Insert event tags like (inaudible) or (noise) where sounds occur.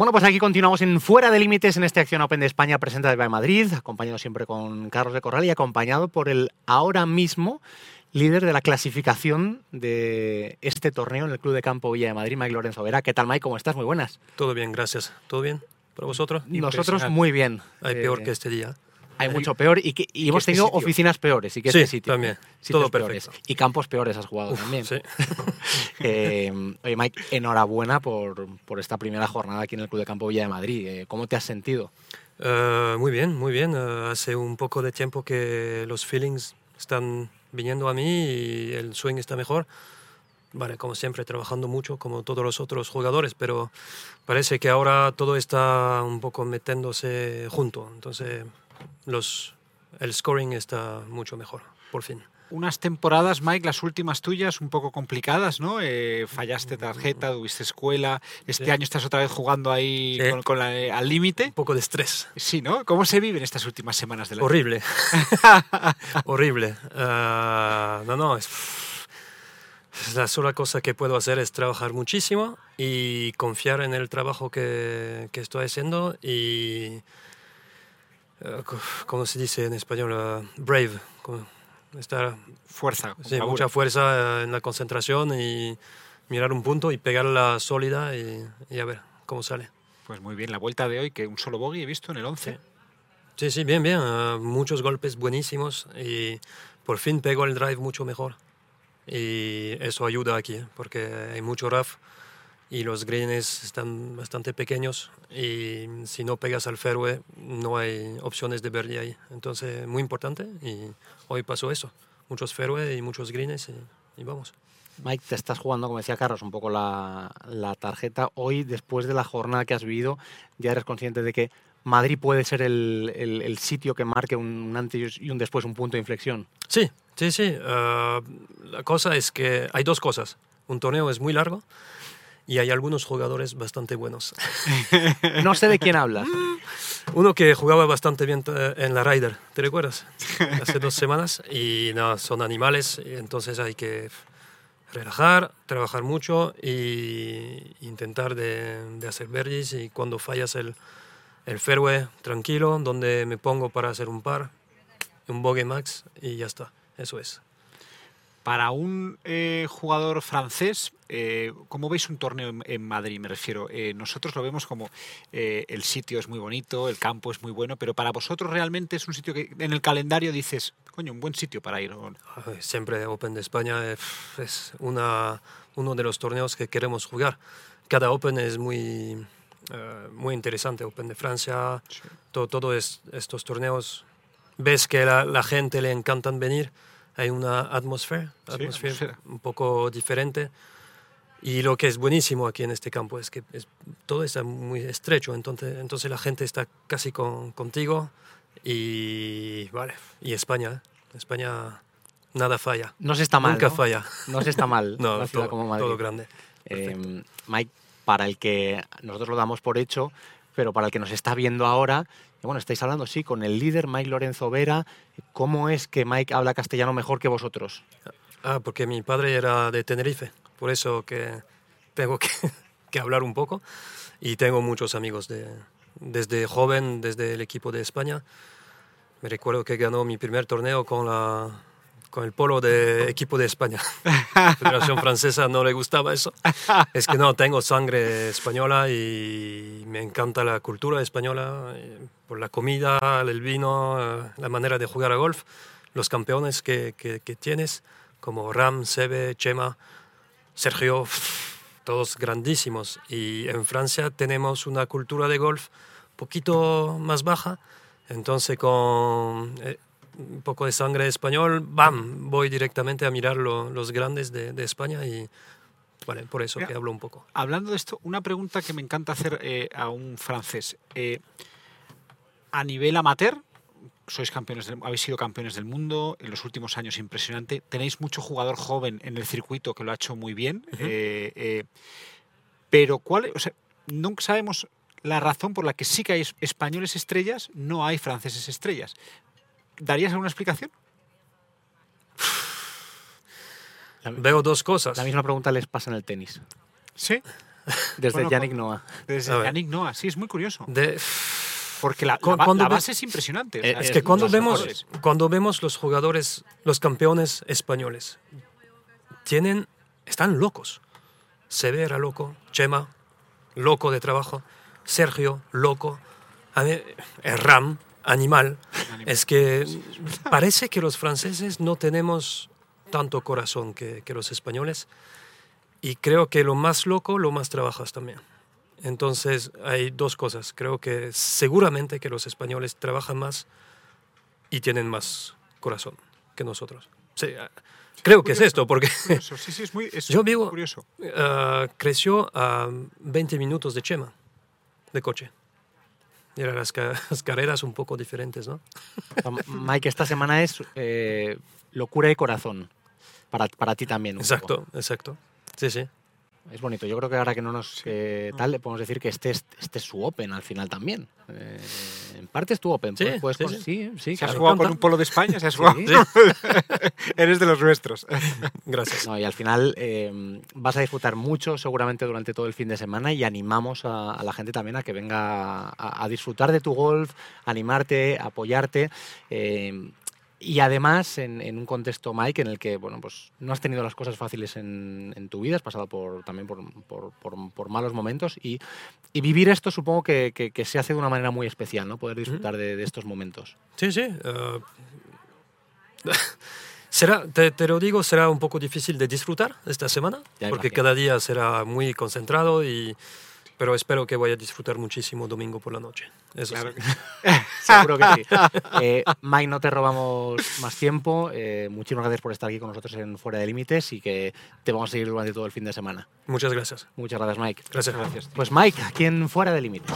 Bueno, pues aquí continuamos en Fuera de Límites en este Acción Open de España presenta de Madrid, acompañado siempre con Carlos de Corral y acompañado por el ahora mismo líder de la clasificación de este torneo en el Club de Campo Villa de Madrid, Mike Lorenzo Vera. ¿Qué tal, Mike? ¿Cómo estás? Muy buenas. Todo bien, gracias. ¿Todo bien para vosotros? Nosotros muy bien. Hay peor eh, que este día. Hay mucho peor y, que, y hemos tenido oficinas peores y que sí, este sitio. también. Todo perfecto. Y campos peores has jugado también. Sí. (laughs) eh, oye, Mike, enhorabuena por, por, esta primera jornada aquí en el Club de Campo Villa de Madrid. Eh, ¿Cómo te has sentido? Uh, muy bien, muy bien. Uh, hace un poco de tiempo que los feelings están viniendo a mí y el swing está mejor. Vale, como siempre, trabajando mucho como todos los otros jugadores, pero parece que ahora todo está un poco metiéndose junto. Entonces, los, el scoring está mucho mejor, por fin. Unas temporadas, Mike, las últimas tuyas, un poco complicadas, ¿no? Eh, fallaste tarjeta, tuviste escuela. Este Sí. año estás otra vez jugando ahí Sí. con, con la- eh, al límite. Un poco de estrés. Sí, ¿no? ¿Cómo se viven estas últimas semanas del? Horrible. (laughs) Horrible. Ah, no, no, es la sola cosa que puedo hacer es trabajar muchísimo y confiar en el trabajo que, que estoy haciendo y, eh, co- ¿cómo se dice en español? Ah, brave. Estar, Fuerza. sí, mucha fuerza eh, en la concentración y mirar un punto y pegarla sólida y, y a ver cómo sale. Pues muy bien, la vuelta de hoy, que un solo bogey he visto en el 11. Sí, sí, bien, bien. ah, muchos golpes buenísimos y por fin pego el drive mucho mejor. Y eso ayuda aquí, ¿eh? porque hay mucho rough y los greens están bastante pequeños y si no pegas al fairway no hay opciones de birdie ahí. Entonces, muy importante y hoy pasó eso. Muchos fairway y muchos greens y, y vamos. Mike, te estás jugando, como decía Carlos, un poco la, la tarjeta. Hoy, después de la jornada que has vivido, ya eres consciente de que Madrid puede ser el, el- el sitio que marque un antes y un después, un punto de inflexión. Sí, sí, sí. Ah, la cosa es que hay dos cosas. Un torneo es muy largo y hay algunos jugadores bastante buenos. (laughs) No sé de quién hablas. Uno que jugaba bastante bien eh, en la Ryder, ¿te recuerdas? (laughs) Hace dos semanas y no, son animales, entonces hay que relajar, trabajar mucho y intentar de, de hacer birdies y cuando fallas el, el fairway tranquilo, donde me pongo para hacer un par, un bogey max y ya está, eso es. Para un eh, jugador francés, eh, ¿cómo veis un torneo en, en Madrid? Me refiero, eh, nosotros lo vemos como eh, el sitio es muy bonito, el campo es muy bueno, pero para vosotros realmente es un sitio que en el calendario dices, coño, un buen sitio para ir. Siempre Open de España eh, es una, uno de los torneos que queremos jugar. Cada Open es muy, eh, muy interesante. Open de Francia, to- todo es- estos torneos. Ves que la, la gente le encantan venir. Hay una atmósfera, Sí, atmósfera atmósfera. un poco diferente. Y lo que es buenísimo aquí en este campo es que es- todo está muy estrecho, entonces, entonces la gente está casi con- contigo y vale, y España, ¿eh? España nada falla, No se está mal. nunca ¿no? falla, No se está mal. (laughs) no, una ciudad todo, como Madrid. todo grande. Eh, Mike, para el que nosotros lo damos por hecho, pero para el que nos está viendo ahora, bueno, estáis hablando, sí, con el líder Mike Lorenzo Vera. ¿Cómo es que Mike habla castellano mejor que vosotros? Ah, porque mi padre era de Tenerife, por eso que tengo que, (laughs) que hablar un poco y tengo muchos amigos de, desde joven, desde el equipo de España. Me recuerdo que ganó mi primer torneo con, la, con el polo de equipo de España. (laughs) La Federación Francesa no le gustaba eso. Es que no, tengo sangre española y me encanta la cultura española, eh, por la comida, el vino, la manera de jugar a golf, los campeones que, que- que tienes, como Ram, Sebe, Chema, Sergio, todos grandísimos. Y en Francia tenemos una cultura de golf poquito más baja, entonces con eh, un poco de sangre español, ¡bam! Voy directamente a mirar lo- los grandes de, de España y vale, por eso Mira, que hablo un poco. Hablando de esto, una pregunta que me encanta hacer eh, a un francés. Eh, a nivel amateur, sois campeones del- habéis sido campeones del mundo en los últimos años impresionante. Tenéis mucho jugador joven en el circuito que lo ha hecho muy bien. eh, eh, pero cuál, o sea, nunca sabemos la razón por la que sí que hay es- españoles estrellas, no hay franceses estrellas. ¿Darías alguna explicación? Veo dos cosas. La misma pregunta les pasa en el tenis. Sí. Desde Bueno, Yannick Noah. Desde. Yannick Noah, sí, es muy curioso. De- Porque la, base es impresionante. Eh, Es que cuando vemos, mejores. cuando vemos los jugadores, los campeones españoles, tienen, están locos. Seve era loco, Chema, loco de trabajo, Sergio, loco, a mí, el Ram, animal. Es que parece que los franceses no tenemos tanto corazón que, que los españoles y creo que lo más loco, lo más trabajas también. Entonces hay dos cosas. Creo que seguramente que los españoles trabajan más y tienen más corazón que nosotros. Sí, ah, creo que es esto, porque Curioso, Sí, sí, es muy es Yo vivo- curioso. ah, creció a 20 minutos de Chema, de coche. Eran las, ca- (laughs) las carreras un poco diferentes, ¿no? (laughs) Mike, esta semana es eh, locura y corazón. Para, para ti también. un poco. Exacto, exacto. Sí, sí. Es bonito. Yo creo que ahora que no nos eh, tal, le podemos decir que este es, este es su Open al final también. Eh, en parte es tu Open. Sí, pues, puedes sí, cons- sí. sí, sí, ¿Se has jugado con un polo de España? ¿Se has jugado? Sí. (laughs) Eres de los nuestros. (laughs) Gracias. No, y al final eh, vas a disfrutar mucho seguramente durante todo el fin de semana y animamos a, a la gente también a que venga a, a disfrutar de tu golf, animarte, apoyarte. eh, y además en, en un contexto, Mike, en el que bueno, pues no has tenido las cosas fáciles en, en tu vida, has pasado por, también por, por- por- por malos momentos y, y vivir esto supongo que, que- que se hace de una manera muy especial, ¿no? Poder disfrutar de, de estos momentos. Sí, sí. ah, (laughs) será, te, te lo digo, será un poco difícil de disfrutar esta semana, Ya porque imagino. cada día será muy concentrado, y, pero espero que voy a disfrutar muchísimo domingo por la noche. Eso Claro sí. (laughs) Seguro que sí. (laughs) Eh, Mike, no te robamos más tiempo. Eh, muchísimas gracias por estar aquí con nosotros en Fuera de Límites y que te vamos a seguir durante todo el fin de semana. Muchas gracias. Muchas gracias, Mike. Gracias. Gracias. Pues Mike, aquí en Fuera de Límites.